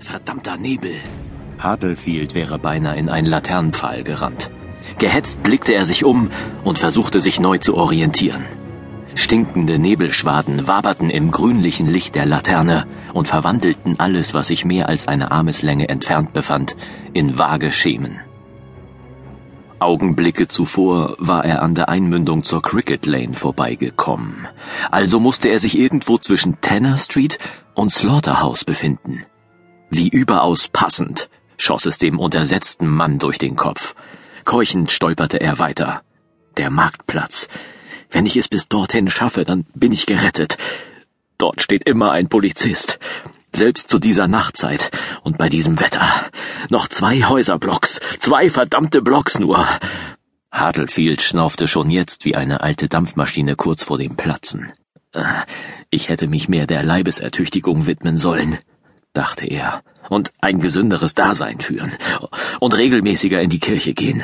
Verdammter Nebel! Hartlefield wäre beinahe in einen Laternenpfahl gerannt. Gehetzt blickte er sich um und versuchte sich neu zu orientieren. Stinkende Nebelschwaden waberten im grünlichen Licht der Laterne und verwandelten alles, was sich mehr als eine Armeslänge entfernt befand, in vage Schemen. Augenblicke zuvor war er an der Einmündung zur Cricket Lane vorbeigekommen. Also musste er sich irgendwo zwischen Tanner Street und Slaughterhouse befinden. Wie überaus passend schoss es dem untersetzten Mann durch den Kopf. Keuchend stolperte er weiter. Der Marktplatz. Wenn ich es bis dorthin schaffe, dann bin ich gerettet. Dort steht immer ein Polizist. Selbst zu dieser Nachtzeit und bei diesem Wetter. Noch zwei Häuserblocks, zwei verdammte Blocks nur. Hartlefield schnaufte schon jetzt wie eine alte Dampfmaschine kurz vor dem Platzen. Äh, ich hätte mich mehr der Leibesertüchtigung widmen sollen, dachte er, und ein gesünderes Dasein führen und regelmäßiger in die Kirche gehen.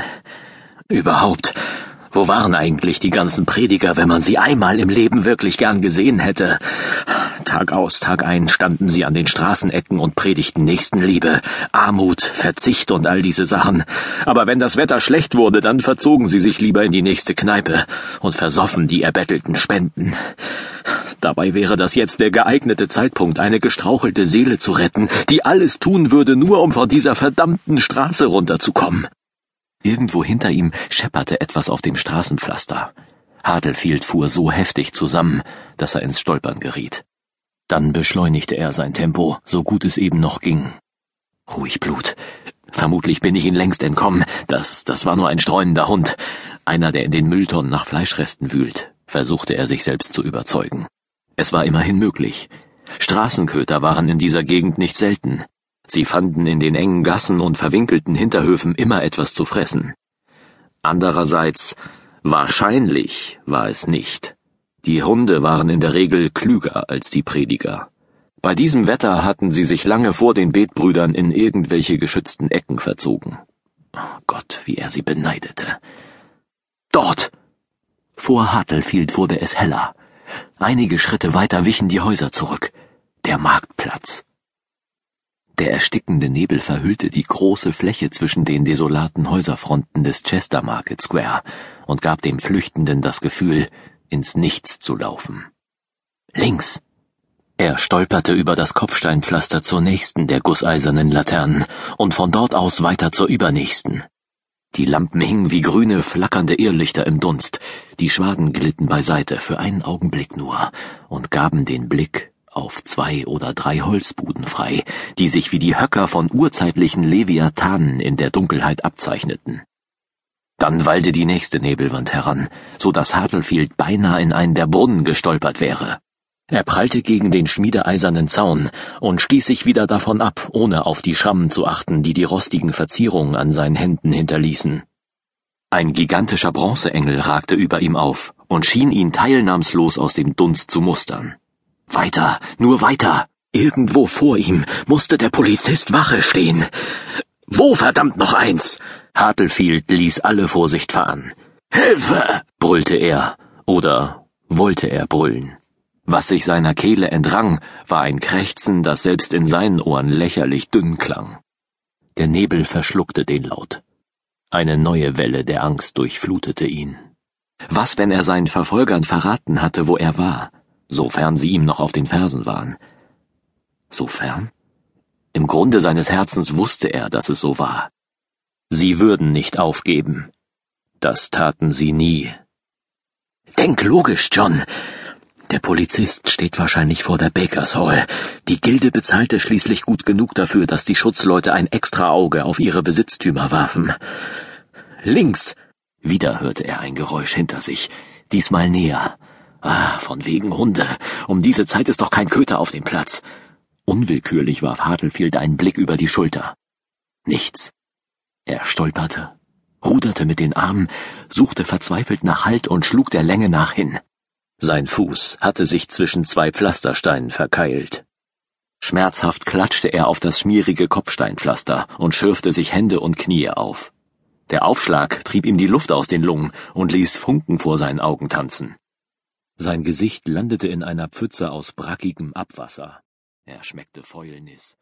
Überhaupt wo waren eigentlich die ganzen Prediger, wenn man sie einmal im Leben wirklich gern gesehen hätte? Tag aus, Tag ein standen sie an den Straßenecken und predigten Nächstenliebe, Armut, Verzicht und all diese Sachen. Aber wenn das Wetter schlecht wurde, dann verzogen sie sich lieber in die nächste Kneipe und versoffen die erbettelten Spenden. Dabei wäre das jetzt der geeignete Zeitpunkt, eine gestrauchelte Seele zu retten, die alles tun würde, nur um von dieser verdammten Straße runterzukommen. Irgendwo hinter ihm schepperte etwas auf dem Straßenpflaster. Hadelfield fuhr so heftig zusammen, dass er ins Stolpern geriet. Dann beschleunigte er sein Tempo, so gut es eben noch ging. Ruhig Blut. Vermutlich bin ich ihn längst entkommen. Das, das war nur ein streunender Hund. Einer, der in den Mülltonnen nach Fleischresten wühlt, versuchte er sich selbst zu überzeugen. Es war immerhin möglich. Straßenköter waren in dieser Gegend nicht selten. Sie fanden in den engen Gassen und verwinkelten Hinterhöfen immer etwas zu fressen. Andererseits, wahrscheinlich war es nicht. Die Hunde waren in der Regel klüger als die Prediger. Bei diesem Wetter hatten sie sich lange vor den Betbrüdern in irgendwelche geschützten Ecken verzogen. Oh Gott, wie er sie beneidete. Dort! Vor Hartlefield wurde es heller. Einige Schritte weiter wichen die Häuser zurück. Der Marktplatz. Der erstickende Nebel verhüllte die große Fläche zwischen den desolaten Häuserfronten des Chester Market Square und gab dem Flüchtenden das Gefühl, ins Nichts zu laufen. Links! Er stolperte über das Kopfsteinpflaster zur nächsten der gusseisernen Laternen und von dort aus weiter zur übernächsten. Die Lampen hingen wie grüne, flackernde Irrlichter im Dunst, die Schwaden glitten beiseite für einen Augenblick nur und gaben den Blick auf zwei oder drei Holzbuden frei, die sich wie die Höcker von urzeitlichen Leviathanen in der Dunkelheit abzeichneten. Dann wallte die nächste Nebelwand heran, so dass Hartlefield beinahe in einen der Brunnen gestolpert wäre. Er prallte gegen den schmiedeeisernen Zaun und stieß sich wieder davon ab, ohne auf die Schrammen zu achten, die die rostigen Verzierungen an seinen Händen hinterließen. Ein gigantischer Bronzeengel ragte über ihm auf und schien ihn teilnahmslos aus dem Dunst zu mustern. Weiter, nur weiter. Irgendwo vor ihm musste der Polizist Wache stehen. Wo verdammt noch eins? Hartlefield ließ alle Vorsicht fahren. Hilfe! brüllte er, oder wollte er brüllen. Was sich seiner Kehle entrang, war ein Krächzen, das selbst in seinen Ohren lächerlich dünn klang. Der Nebel verschluckte den Laut. Eine neue Welle der Angst durchflutete ihn. Was, wenn er seinen Verfolgern verraten hatte, wo er war? sofern sie ihm noch auf den Fersen waren. Sofern? Im Grunde seines Herzens wusste er, dass es so war. Sie würden nicht aufgeben. Das taten sie nie. Denk logisch, John. Der Polizist steht wahrscheinlich vor der Bakers Hall. Die Gilde bezahlte schließlich gut genug dafür, dass die Schutzleute ein extra Auge auf ihre Besitztümer warfen. Links! Wieder hörte er ein Geräusch hinter sich, diesmal näher. Ah, von wegen Hunde. Um diese Zeit ist doch kein Köter auf dem Platz. Unwillkürlich warf Hartlefield einen Blick über die Schulter. Nichts. Er stolperte, ruderte mit den Armen, suchte verzweifelt nach Halt und schlug der Länge nach hin. Sein Fuß hatte sich zwischen zwei Pflastersteinen verkeilt. Schmerzhaft klatschte er auf das schmierige Kopfsteinpflaster und schürfte sich Hände und Knie auf. Der Aufschlag trieb ihm die Luft aus den Lungen und ließ Funken vor seinen Augen tanzen. Sein Gesicht landete in einer Pfütze aus brackigem Abwasser. Er schmeckte Fäulnis.